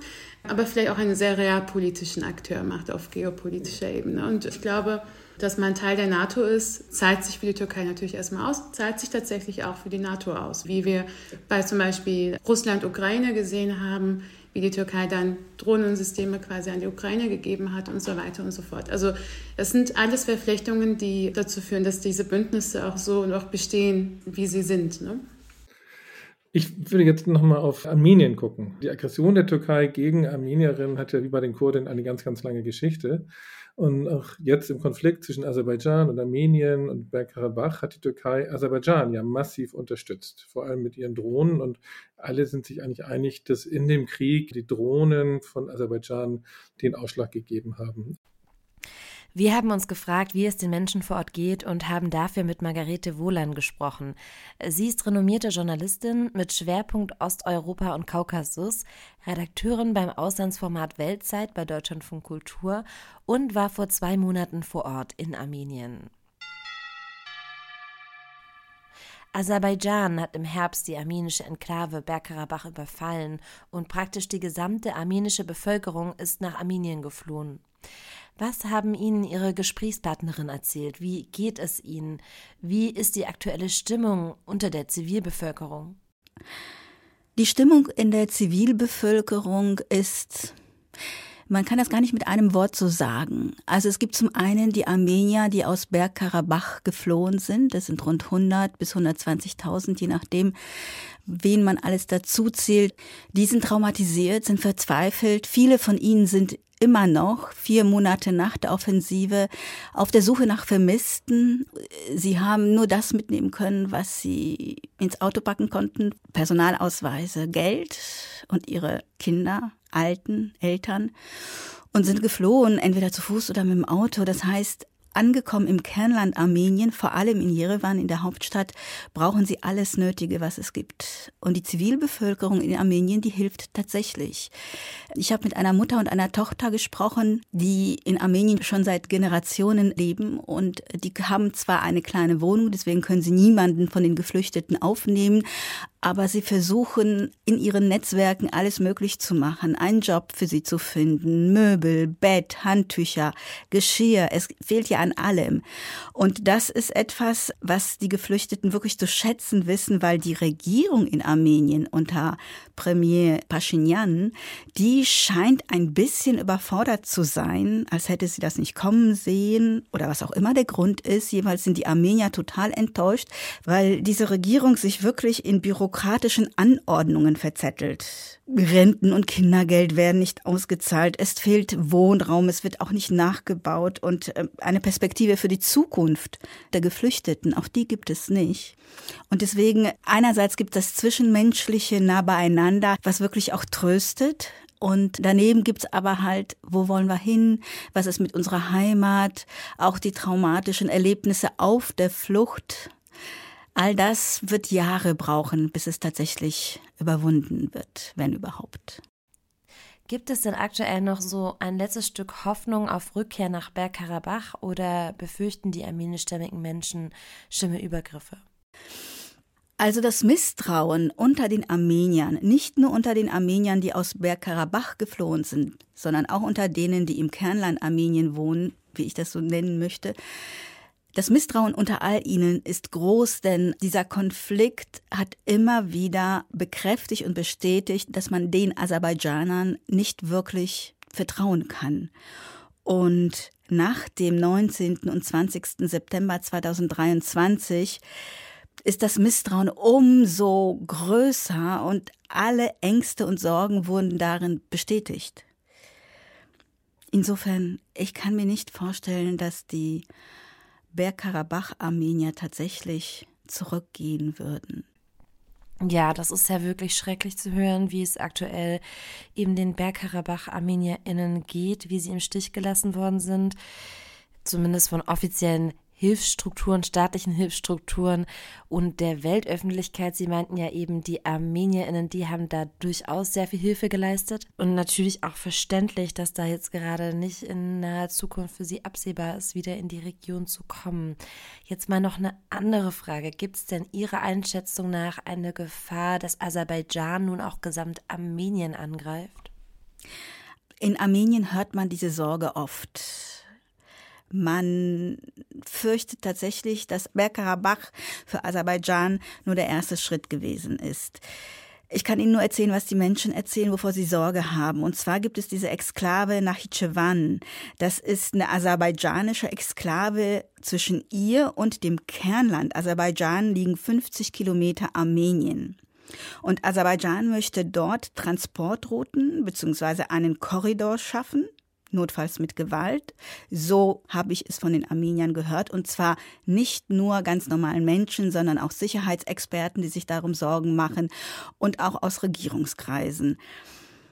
aber vielleicht auch einen sehr realpolitischen Akteur macht auf geopolitischer Ebene. Und ich glaube, dass man Teil der NATO ist, zahlt sich für die Türkei natürlich erstmal aus, zahlt sich tatsächlich auch für die NATO aus. Wie wir bei zum Beispiel Russland-Ukraine gesehen haben, wie die Türkei dann Drohnensysteme quasi an die Ukraine gegeben hat und so weiter und so fort. Also das sind alles Verflechtungen, die dazu führen, dass diese Bündnisse auch so noch bestehen, wie sie sind. Ne? Ich würde jetzt nochmal auf Armenien gucken. Die Aggression der Türkei gegen Armenierinnen hat ja wie bei den Kurden eine ganz, ganz lange Geschichte. Und auch jetzt im Konflikt zwischen Aserbaidschan und Armenien und Bergkarabach hat die Türkei Aserbaidschan ja massiv unterstützt, vor allem mit ihren Drohnen. Und alle sind sich eigentlich einig, dass in dem Krieg die Drohnen von Aserbaidschan den Ausschlag gegeben haben. Wir haben uns gefragt, wie es den Menschen vor Ort geht und haben dafür mit Margarete Wohlan gesprochen. Sie ist renommierte Journalistin mit Schwerpunkt Osteuropa und Kaukasus, Redakteurin beim Auslandsformat Weltzeit bei Deutschlandfunk Kultur und war vor zwei Monaten vor Ort in Armenien. Aserbaidschan hat im Herbst die armenische Enklave Bergkarabach überfallen und praktisch die gesamte armenische Bevölkerung ist nach Armenien geflohen. Was haben Ihnen Ihre Gesprächspartnerin erzählt? Wie geht es Ihnen? Wie ist die aktuelle Stimmung unter der Zivilbevölkerung? Die Stimmung in der Zivilbevölkerung ist Man kann das gar nicht mit einem Wort so sagen. Also es gibt zum einen die Armenier, die aus Bergkarabach geflohen sind. Das sind rund 100 bis 120.000, je nachdem, wen man alles dazu zählt. Die sind traumatisiert, sind verzweifelt. Viele von ihnen sind immer noch, vier Monate nach der Offensive, auf der Suche nach Vermissten. Sie haben nur das mitnehmen können, was sie ins Auto packen konnten. Personalausweise, Geld und ihre Kinder, Alten, Eltern. Und sind geflohen, entweder zu Fuß oder mit dem Auto. Das heißt, Angekommen im Kernland Armenien, vor allem in Jerewan, in der Hauptstadt, brauchen sie alles Nötige, was es gibt. Und die Zivilbevölkerung in Armenien, die hilft tatsächlich. Ich habe mit einer Mutter und einer Tochter gesprochen, die in Armenien schon seit Generationen leben und die haben zwar eine kleine Wohnung, deswegen können sie niemanden von den Geflüchteten aufnehmen, aber sie versuchen in ihren Netzwerken alles möglich zu machen, einen Job für sie zu finden, Möbel, Bett, Handtücher, Geschirr, es fehlt ja an allem. Und das ist etwas, was die Geflüchteten wirklich zu schätzen wissen, weil die Regierung in Armenien unter Premier Pashinyan, die scheint ein bisschen überfordert zu sein, als hätte sie das nicht kommen sehen oder was auch immer der Grund ist. Jeweils sind die Armenier total enttäuscht, weil diese Regierung sich wirklich in Bürokratie bürokratischen Anordnungen verzettelt. Renten und Kindergeld werden nicht ausgezahlt, es fehlt Wohnraum, es wird auch nicht nachgebaut und äh, eine Perspektive für die Zukunft der Geflüchteten, auch die gibt es nicht. Und deswegen einerseits gibt es das Zwischenmenschliche nah beieinander, was wirklich auch tröstet, und daneben gibt's aber halt, wo wollen wir hin? Was ist mit unserer Heimat? Auch die traumatischen Erlebnisse auf der Flucht. All das wird Jahre brauchen, bis es tatsächlich überwunden wird, wenn überhaupt. Gibt es denn aktuell noch so ein letztes Stück Hoffnung auf Rückkehr nach Bergkarabach oder befürchten die armenischstämmigen Menschen schlimme Übergriffe? Also das Misstrauen unter den Armeniern, nicht nur unter den Armeniern, die aus Bergkarabach geflohen sind, sondern auch unter denen, die im Kernland Armenien wohnen, wie ich das so nennen möchte, das Misstrauen unter all ihnen ist groß, denn dieser Konflikt hat immer wieder bekräftigt und bestätigt, dass man den Aserbaidschanern nicht wirklich vertrauen kann. Und nach dem 19. und 20. September 2023 ist das Misstrauen umso größer und alle Ängste und Sorgen wurden darin bestätigt. Insofern, ich kann mir nicht vorstellen, dass die Bergkarabach-Armenier tatsächlich zurückgehen würden. Ja, das ist ja wirklich schrecklich zu hören, wie es aktuell eben den Bergkarabach-ArmenierInnen geht, wie sie im Stich gelassen worden sind. Zumindest von offiziellen Hilfsstrukturen, staatlichen Hilfsstrukturen und der Weltöffentlichkeit. Sie meinten ja eben, die ArmenierInnen, die haben da durchaus sehr viel Hilfe geleistet. Und natürlich auch verständlich, dass da jetzt gerade nicht in naher Zukunft für sie absehbar ist, wieder in die Region zu kommen. Jetzt mal noch eine andere Frage. Gibt es denn Ihrer Einschätzung nach eine Gefahr, dass Aserbaidschan nun auch gesamt Armenien angreift? In Armenien hört man diese Sorge oft. Man fürchtet tatsächlich, dass Bergkarabach für Aserbaidschan nur der erste Schritt gewesen ist. Ich kann Ihnen nur erzählen, was die Menschen erzählen, wovor sie Sorge haben. Und zwar gibt es diese Exklave Nachitschewan. Das ist eine aserbaidschanische Exklave zwischen ihr und dem Kernland. Aserbaidschan liegen 50 Kilometer Armenien. Und Aserbaidschan möchte dort Transportrouten bzw. einen Korridor schaffen notfalls mit Gewalt. So habe ich es von den Armeniern gehört. Und zwar nicht nur ganz normalen Menschen, sondern auch Sicherheitsexperten, die sich darum Sorgen machen und auch aus Regierungskreisen.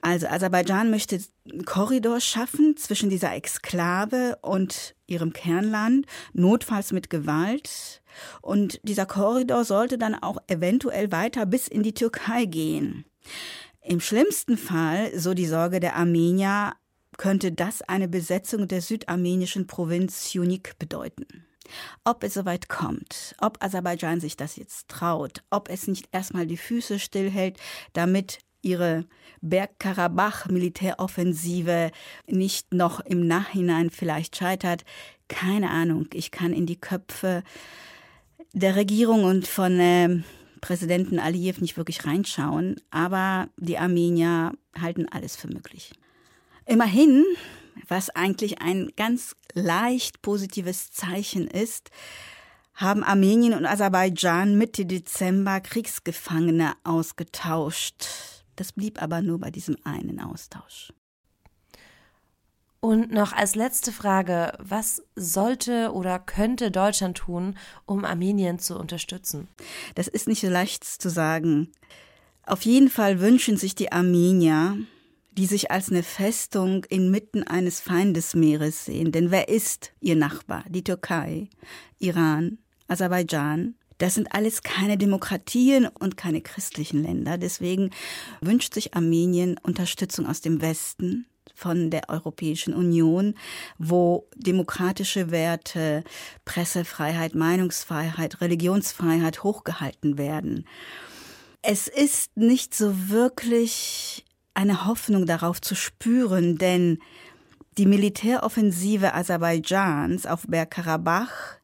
Also Aserbaidschan möchte einen Korridor schaffen zwischen dieser Exklave und ihrem Kernland, notfalls mit Gewalt. Und dieser Korridor sollte dann auch eventuell weiter bis in die Türkei gehen. Im schlimmsten Fall, so die Sorge der Armenier, könnte das eine Besetzung der südarmenischen Provinz Yunik bedeuten. Ob es soweit kommt, ob Aserbaidschan sich das jetzt traut, ob es nicht erstmal die Füße stillhält, damit ihre Bergkarabach-Militäroffensive nicht noch im Nachhinein vielleicht scheitert, keine Ahnung. Ich kann in die Köpfe der Regierung und von äh, Präsidenten Aliyev nicht wirklich reinschauen, aber die Armenier halten alles für möglich. Immerhin, was eigentlich ein ganz leicht positives Zeichen ist, haben Armenien und Aserbaidschan Mitte Dezember Kriegsgefangene ausgetauscht. Das blieb aber nur bei diesem einen Austausch. Und noch als letzte Frage, was sollte oder könnte Deutschland tun, um Armenien zu unterstützen? Das ist nicht so leicht zu sagen. Auf jeden Fall wünschen sich die Armenier, die sich als eine Festung inmitten eines Feindesmeeres sehen. Denn wer ist ihr Nachbar? Die Türkei, Iran, Aserbaidschan. Das sind alles keine Demokratien und keine christlichen Länder. Deswegen wünscht sich Armenien Unterstützung aus dem Westen, von der Europäischen Union, wo demokratische Werte, Pressefreiheit, Meinungsfreiheit, Religionsfreiheit hochgehalten werden. Es ist nicht so wirklich eine Hoffnung darauf zu spüren, denn die Militäroffensive Aserbaidschans auf Bergkarabach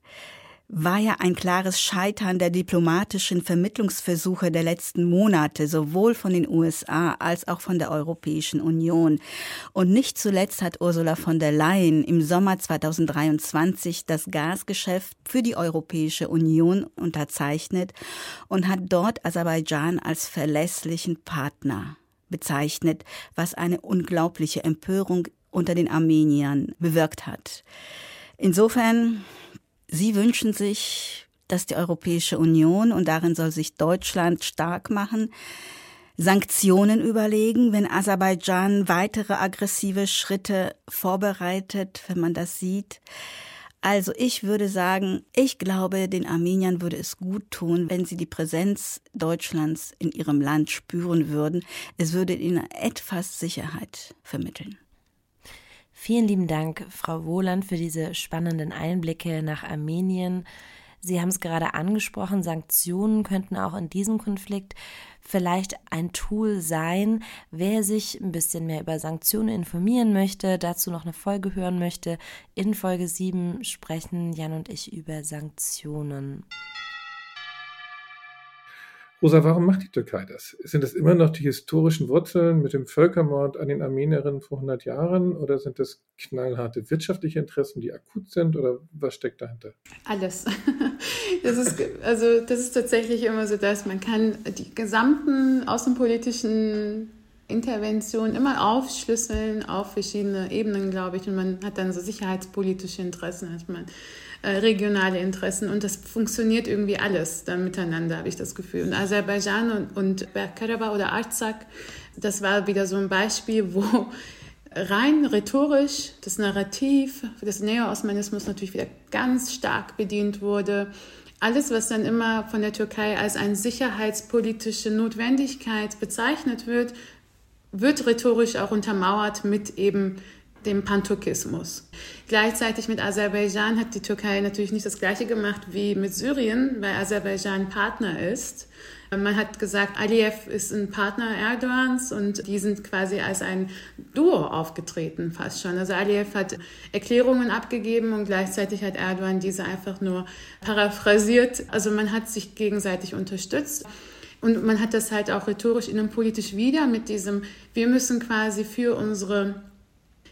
war ja ein klares Scheitern der diplomatischen Vermittlungsversuche der letzten Monate, sowohl von den USA als auch von der Europäischen Union. Und nicht zuletzt hat Ursula von der Leyen im Sommer 2023 das Gasgeschäft für die Europäische Union unterzeichnet und hat dort Aserbaidschan als verlässlichen Partner bezeichnet, was eine unglaubliche Empörung unter den Armeniern bewirkt hat. Insofern Sie wünschen sich, dass die Europäische Union, und darin soll sich Deutschland stark machen, Sanktionen überlegen, wenn Aserbaidschan weitere aggressive Schritte vorbereitet, wenn man das sieht. Also ich würde sagen, ich glaube, den Armeniern würde es gut tun, wenn sie die Präsenz Deutschlands in ihrem Land spüren würden. Es würde ihnen etwas Sicherheit vermitteln. Vielen lieben Dank, Frau Wohland, für diese spannenden Einblicke nach Armenien. Sie haben es gerade angesprochen, Sanktionen könnten auch in diesem Konflikt vielleicht ein Tool sein. Wer sich ein bisschen mehr über Sanktionen informieren möchte, dazu noch eine Folge hören möchte, in Folge 7 sprechen Jan und ich über Sanktionen. Rosa, warum macht die Türkei das? Sind das immer noch die historischen Wurzeln mit dem Völkermord an den Armenierinnen vor 100 Jahren oder sind das knallharte wirtschaftliche Interessen, die akut sind oder was steckt dahinter? Alles. Das ist, also, das ist tatsächlich immer so, dass man kann die gesamten außenpolitischen Interventionen immer aufschlüsseln auf verschiedene Ebenen, glaube ich. Und man hat dann so sicherheitspolitische Interessen, hat man äh, regionale Interessen und das funktioniert irgendwie alles dann miteinander, habe ich das Gefühl. Und Aserbaidschan und, und Bergkarabach oder Artsakh, das war wieder so ein Beispiel, wo rein rhetorisch das Narrativ des Neo-Osmanismus natürlich wieder ganz stark bedient wurde. Alles, was dann immer von der Türkei als eine sicherheitspolitische Notwendigkeit bezeichnet wird, wird rhetorisch auch untermauert mit eben dem Panturkismus. Gleichzeitig mit Aserbaidschan hat die Türkei natürlich nicht das Gleiche gemacht wie mit Syrien, weil Aserbaidschan Partner ist. Man hat gesagt, Aliyev ist ein Partner Erdogans und die sind quasi als ein Duo aufgetreten, fast schon. Also Aliyev hat Erklärungen abgegeben und gleichzeitig hat Erdogan diese einfach nur paraphrasiert. Also man hat sich gegenseitig unterstützt. Und man hat das halt auch rhetorisch innenpolitisch wieder mit diesem, wir müssen quasi für unsere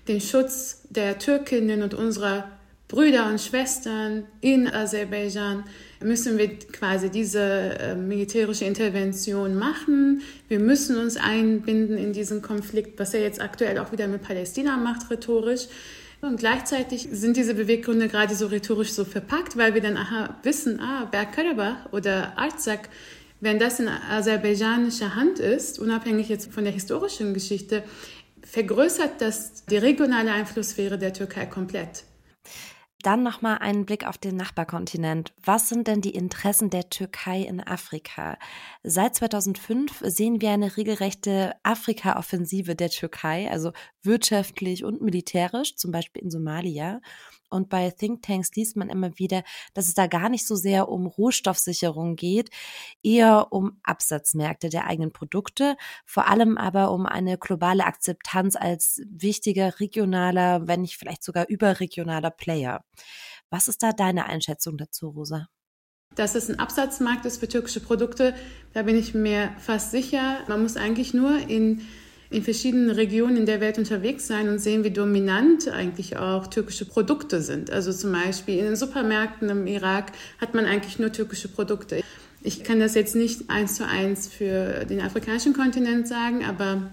den Schutz der Türkinnen und unserer Brüder und Schwestern in Aserbaidschan müssen wir quasi diese äh, militärische Intervention machen. Wir müssen uns einbinden in diesen Konflikt, was er jetzt aktuell auch wieder mit Palästina macht, rhetorisch. Und gleichzeitig sind diese Beweggründe gerade so rhetorisch so verpackt, weil wir dann aha, wissen, ah, Bergkarabach oder Artsakh, wenn das in aserbaidschanischer Hand ist, unabhängig jetzt von der historischen Geschichte, vergrößert das die regionale Einflusssphäre der Türkei komplett. Dann nochmal einen Blick auf den Nachbarkontinent. Was sind denn die Interessen der Türkei in Afrika? Seit 2005 sehen wir eine regelrechte Afrika-Offensive der Türkei, also wirtschaftlich und militärisch, zum Beispiel in Somalia. Und bei Thinktanks liest man immer wieder, dass es da gar nicht so sehr um Rohstoffsicherung geht, eher um Absatzmärkte der eigenen Produkte, vor allem aber um eine globale Akzeptanz als wichtiger regionaler, wenn nicht vielleicht sogar überregionaler Player. Was ist da deine Einschätzung dazu, Rosa? Dass es ein Absatzmarkt ist für türkische Produkte, da bin ich mir fast sicher. Man muss eigentlich nur in in verschiedenen Regionen der Welt unterwegs sein und sehen, wie dominant eigentlich auch türkische Produkte sind. Also zum Beispiel in den Supermärkten im Irak hat man eigentlich nur türkische Produkte. Ich kann das jetzt nicht eins zu eins für den afrikanischen Kontinent sagen, aber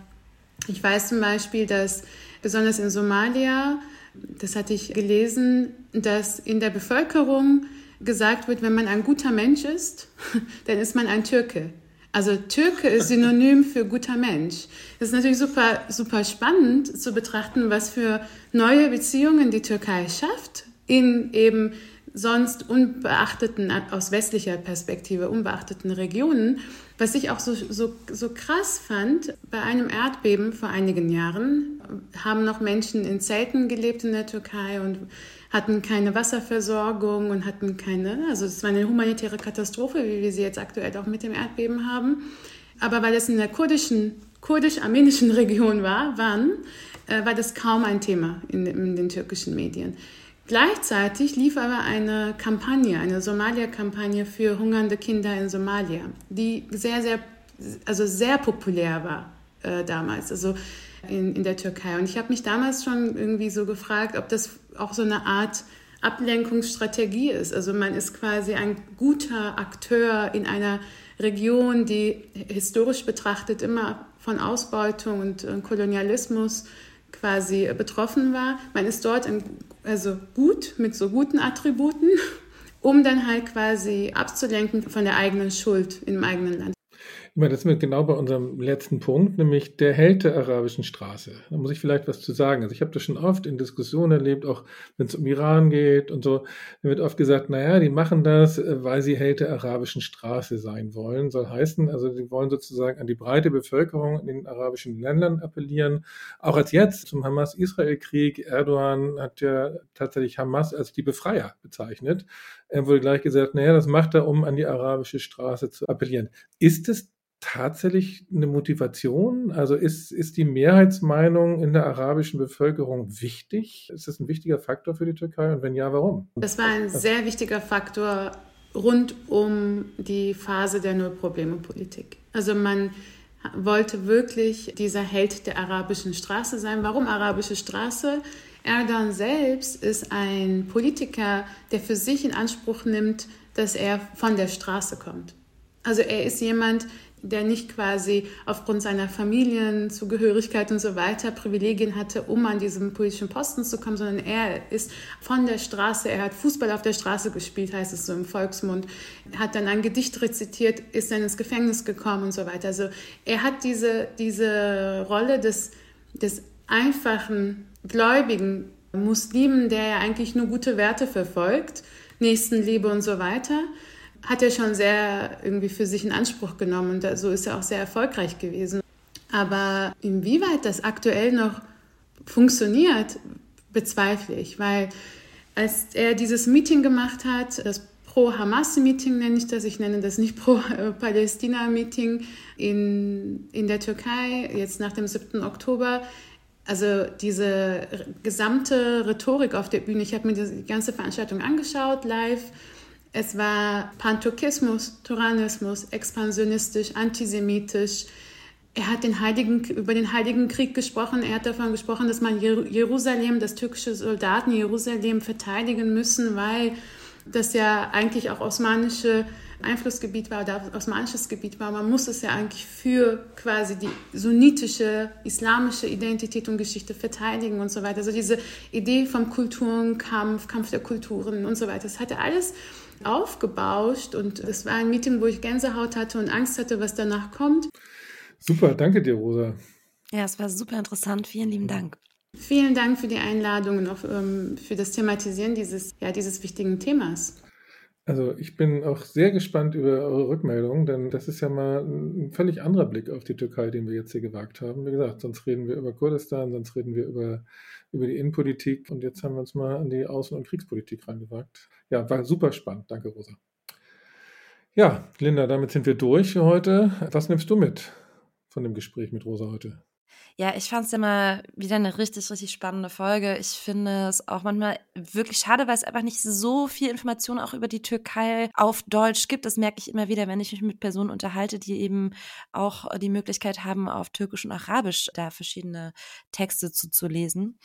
ich weiß zum Beispiel, dass besonders in Somalia, das hatte ich gelesen, dass in der Bevölkerung gesagt wird, wenn man ein guter Mensch ist, dann ist man ein Türke. Also Türke ist synonym für guter Mensch. Das ist natürlich super, super spannend zu betrachten, was für neue Beziehungen die Türkei schafft in eben sonst unbeachteten, aus westlicher Perspektive unbeachteten Regionen. Was ich auch so, so, so krass fand, bei einem Erdbeben vor einigen Jahren haben noch Menschen in Zelten gelebt in der Türkei und hatten keine Wasserversorgung und hatten keine, also es war eine humanitäre Katastrophe, wie wir sie jetzt aktuell auch mit dem Erdbeben haben. Aber weil es in der kurdischen, kurdisch-armenischen Region war, waren, äh, war das kaum ein Thema in, in den türkischen Medien. Gleichzeitig lief aber eine Kampagne, eine Somalia-Kampagne für hungernde Kinder in Somalia, die sehr, sehr, also sehr populär war äh, damals. Also in, in der Türkei. Und ich habe mich damals schon irgendwie so gefragt, ob das auch so eine Art Ablenkungsstrategie ist. Also man ist quasi ein guter Akteur in einer Region, die historisch betrachtet immer von Ausbeutung und Kolonialismus quasi betroffen war. Man ist dort in, also gut mit so guten Attributen, um dann halt quasi abzulenken von der eigenen Schuld im eigenen Land. Ich meine, das sind wir genau bei unserem letzten Punkt, nämlich der Held der arabischen Straße. Da muss ich vielleicht was zu sagen. Also ich habe das schon oft in Diskussionen erlebt, auch wenn es um Iran geht und so. Da wird oft gesagt, naja, die machen das, äh, weil sie Held der arabischen Straße sein wollen. Soll heißen, also die wollen sozusagen an die breite Bevölkerung in den arabischen Ländern appellieren. Auch als jetzt zum Hamas-Israel-Krieg. Erdogan hat ja tatsächlich Hamas als die Befreier bezeichnet. Er wurde gleich gesagt, naja, das macht er, um an die arabische Straße zu appellieren. Ist es tatsächlich eine Motivation? Also ist, ist die Mehrheitsmeinung in der arabischen Bevölkerung wichtig? Ist das ein wichtiger Faktor für die Türkei? Und wenn ja, warum? Das war ein sehr wichtiger Faktor rund um die Phase der Nullprobleme-Politik. Also man wollte wirklich dieser Held der arabischen Straße sein. Warum arabische Straße? Erdogan selbst ist ein Politiker, der für sich in Anspruch nimmt, dass er von der Straße kommt. Also er ist jemand, der nicht quasi aufgrund seiner Familienzugehörigkeit und so weiter Privilegien hatte, um an diesen politischen Posten zu kommen, sondern er ist von der Straße, er hat Fußball auf der Straße gespielt, heißt es so im Volksmund, hat dann ein Gedicht rezitiert, ist dann ins Gefängnis gekommen und so weiter. Also er hat diese, diese Rolle des, des einfachen, gläubigen Muslimen, der ja eigentlich nur gute Werte verfolgt, Nächstenliebe und so weiter, hat er schon sehr irgendwie für sich in Anspruch genommen und so ist er auch sehr erfolgreich gewesen. Aber inwieweit das aktuell noch funktioniert, bezweifle ich, weil als er dieses Meeting gemacht hat, das Pro-Hamas-Meeting nenne ich das, ich nenne das nicht Pro-Palästina-Meeting in, in der Türkei, jetzt nach dem 7. Oktober, also diese gesamte Rhetorik auf der Bühne, ich habe mir die ganze Veranstaltung angeschaut, live, es war Pantokismus, Tyrannismus, expansionistisch, antisemitisch. Er hat den Heiligen, über den Heiligen Krieg gesprochen. Er hat davon gesprochen, dass man Jerusalem, dass türkische Soldaten Jerusalem verteidigen müssen, weil das ja eigentlich auch osmanische Einflussgebiet war oder osmanisches Gebiet war. Man muss es ja eigentlich für quasi die sunnitische, islamische Identität und Geschichte verteidigen und so weiter. Also diese Idee vom Kulturenkampf, Kampf der Kulturen und so weiter. Das hatte alles aufgebauscht und es war ein Meeting, wo ich Gänsehaut hatte und Angst hatte, was danach kommt. Super, danke dir, Rosa. Ja, es war super interessant. Vielen lieben Dank. Vielen Dank für die Einladung und auch ähm, für das Thematisieren dieses, ja, dieses wichtigen Themas. Also ich bin auch sehr gespannt über eure Rückmeldungen, denn das ist ja mal ein völlig anderer Blick auf die Türkei, den wir jetzt hier gewagt haben. Wie gesagt, sonst reden wir über Kurdistan, sonst reden wir über, über die Innenpolitik und jetzt haben wir uns mal an die Außen- und Kriegspolitik reingewagt. Ja, war super spannend. Danke, Rosa. Ja, Linda, damit sind wir durch für heute. Was nimmst du mit von dem Gespräch mit Rosa heute? Ja, ich fand es immer wieder eine richtig, richtig spannende Folge. Ich finde es auch manchmal wirklich schade, weil es einfach nicht so viel Information auch über die Türkei auf Deutsch gibt. Das merke ich immer wieder, wenn ich mich mit Personen unterhalte, die eben auch die Möglichkeit haben, auf Türkisch und Arabisch da verschiedene Texte zu, zu lesen.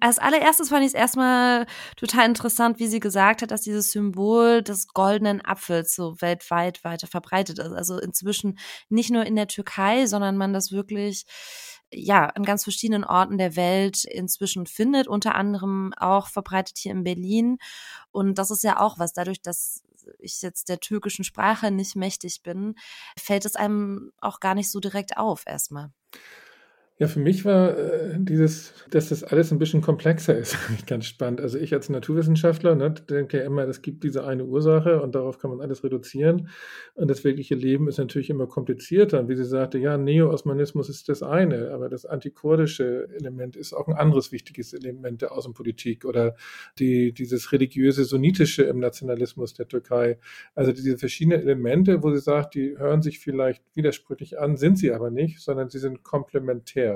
Als allererstes fand ich es erstmal total interessant, wie sie gesagt hat, dass dieses Symbol des goldenen Apfels so weltweit weiter verbreitet ist. Also inzwischen nicht nur in der Türkei, sondern man das wirklich ja, an ganz verschiedenen Orten der Welt inzwischen findet, unter anderem auch verbreitet hier in Berlin. Und das ist ja auch was, dadurch, dass ich jetzt der türkischen Sprache nicht mächtig bin, fällt es einem auch gar nicht so direkt auf erstmal. Ja, für mich war äh, dieses, dass das alles ein bisschen komplexer ist, ganz spannend. Also ich als Naturwissenschaftler ne, denke ja immer, es gibt diese eine Ursache und darauf kann man alles reduzieren. Und das wirkliche Leben ist natürlich immer komplizierter. Und wie sie sagte, ja, Neo-Osmanismus ist das eine, aber das antikurdische Element ist auch ein anderes wichtiges Element der Außenpolitik oder die, dieses religiöse sunnitische im Nationalismus der Türkei. Also diese verschiedenen Elemente, wo sie sagt, die hören sich vielleicht widersprüchlich an, sind sie aber nicht, sondern sie sind komplementär.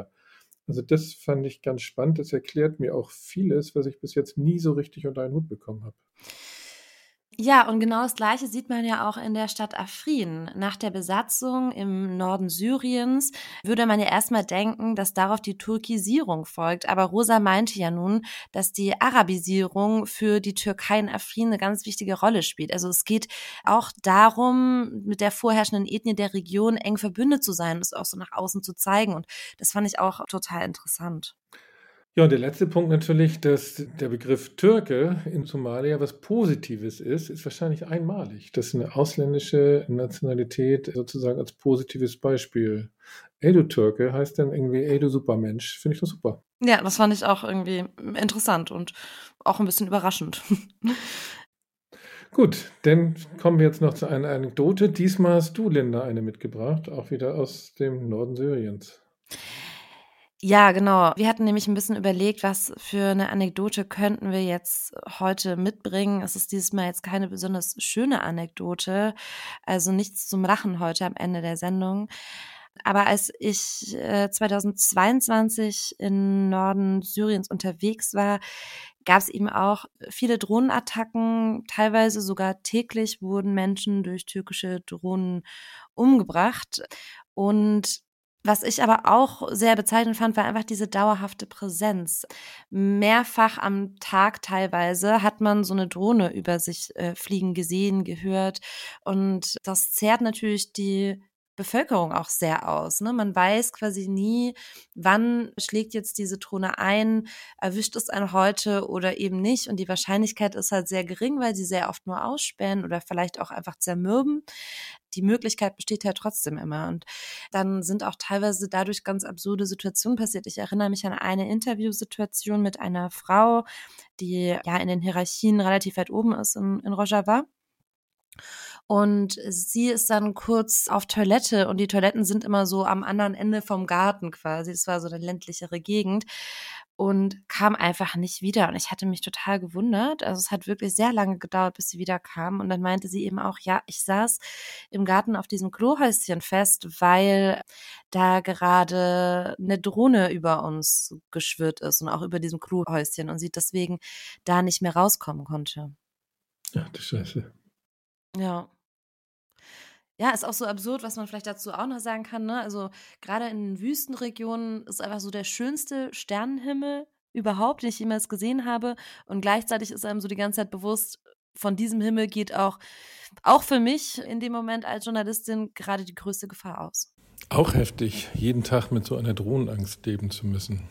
Also das fand ich ganz spannend. Das erklärt mir auch vieles, was ich bis jetzt nie so richtig unter einen Hut bekommen habe. Ja, und genau das Gleiche sieht man ja auch in der Stadt Afrin. Nach der Besatzung im Norden Syriens würde man ja erstmal denken, dass darauf die Turkisierung folgt. Aber Rosa meinte ja nun, dass die Arabisierung für die Türkei in Afrin eine ganz wichtige Rolle spielt. Also es geht auch darum, mit der vorherrschenden Ethnie der Region eng verbündet zu sein, das auch so nach außen zu zeigen. Und das fand ich auch total interessant. Ja, und der letzte Punkt natürlich, dass der Begriff Türke in Somalia was Positives ist, ist wahrscheinlich einmalig, dass eine ausländische Nationalität sozusagen als positives Beispiel. Ey du Türke heißt dann irgendwie Ey du Supermensch. Finde ich doch super. Ja, das fand ich auch irgendwie interessant und auch ein bisschen überraschend. Gut, dann kommen wir jetzt noch zu einer Anekdote. Diesmal hast du, Linda, eine mitgebracht, auch wieder aus dem Norden Syriens. Ja, genau. Wir hatten nämlich ein bisschen überlegt, was für eine Anekdote könnten wir jetzt heute mitbringen. Es ist dieses Mal jetzt keine besonders schöne Anekdote, also nichts zum Lachen heute am Ende der Sendung. Aber als ich äh, 2022 in Norden Syriens unterwegs war, gab es eben auch viele Drohnenattacken. Teilweise sogar täglich wurden Menschen durch türkische Drohnen umgebracht. Und was ich aber auch sehr bezeichnend fand, war einfach diese dauerhafte Präsenz. Mehrfach am Tag teilweise hat man so eine Drohne über sich äh, fliegen gesehen, gehört. Und das zehrt natürlich die Bevölkerung auch sehr aus. Ne? Man weiß quasi nie, wann schlägt jetzt diese Drohne ein, erwischt es einen heute oder eben nicht. Und die Wahrscheinlichkeit ist halt sehr gering, weil sie sehr oft nur ausspähen oder vielleicht auch einfach zermürben. Die Möglichkeit besteht ja trotzdem immer. Und dann sind auch teilweise dadurch ganz absurde Situationen passiert. Ich erinnere mich an eine Interviewsituation mit einer Frau, die ja in den Hierarchien relativ weit oben ist in, in Rojava. Und sie ist dann kurz auf Toilette und die Toiletten sind immer so am anderen Ende vom Garten quasi. Das war so eine ländlichere Gegend und kam einfach nicht wieder. Und ich hatte mich total gewundert. Also es hat wirklich sehr lange gedauert, bis sie wieder kam. Und dann meinte sie eben auch, ja, ich saß im Garten auf diesem Klohäuschen fest, weil da gerade eine Drohne über uns geschwirrt ist und auch über diesem Klohäuschen und sie deswegen da nicht mehr rauskommen konnte. Ach du Scheiße. Ja. Ja, ist auch so absurd, was man vielleicht dazu auch noch sagen kann. Ne? Also gerade in Wüstenregionen ist einfach so der schönste Sternenhimmel überhaupt, den ich jemals gesehen habe. Und gleichzeitig ist einem so die ganze Zeit bewusst, von diesem Himmel geht auch, auch für mich in dem Moment als Journalistin gerade die größte Gefahr aus. Auch heftig, jeden Tag mit so einer Drohnenangst leben zu müssen.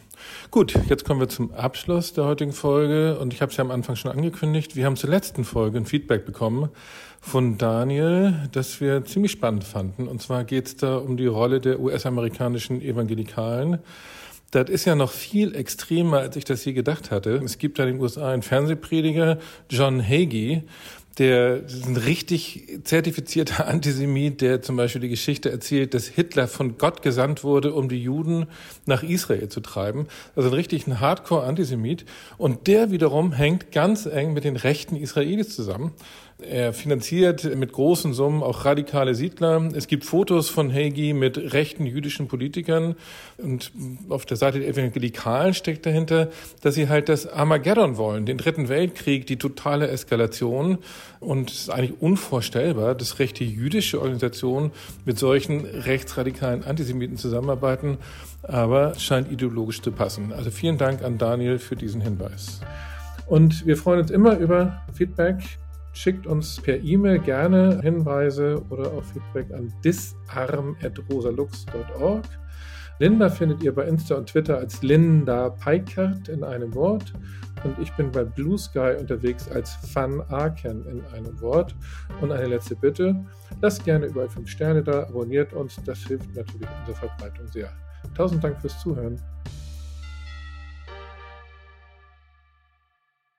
Gut, jetzt kommen wir zum Abschluss der heutigen Folge und ich habe es ja am Anfang schon angekündigt. Wir haben zur letzten Folge ein Feedback bekommen von Daniel, das wir ziemlich spannend fanden. Und zwar geht es da um die Rolle der US-amerikanischen Evangelikalen. Das ist ja noch viel extremer, als ich das je gedacht hatte. Es gibt da in den USA einen Fernsehprediger, John Hagee, der ein richtig zertifizierter Antisemit, der zum Beispiel die Geschichte erzählt, dass Hitler von Gott gesandt wurde, um die Juden nach Israel zu treiben. Also ein richtig ein Hardcore-Antisemit. Und der wiederum hängt ganz eng mit den rechten Israelis zusammen. Er finanziert mit großen Summen auch radikale Siedler. Es gibt Fotos von Hagi mit rechten jüdischen Politikern und auf der Seite der Evangelikalen steckt dahinter, dass sie halt das Armageddon wollen, den dritten Weltkrieg, die totale Eskalation. Und es ist eigentlich unvorstellbar, dass rechte jüdische Organisationen mit solchen rechtsradikalen Antisemiten zusammenarbeiten, aber es scheint ideologisch zu passen. Also vielen Dank an Daniel für diesen Hinweis. Und wir freuen uns immer über Feedback. Schickt uns per E-Mail gerne Hinweise oder auch Feedback an disarm.rosalux.org. Linda findet ihr bei Insta und Twitter als Linda Peikert in einem Wort und ich bin bei Blue Sky unterwegs als Fan Aken in einem Wort. Und eine letzte Bitte, lasst gerne überall 5 Sterne da, abonniert uns, das hilft natürlich unserer Verbreitung sehr. Tausend Dank fürs Zuhören.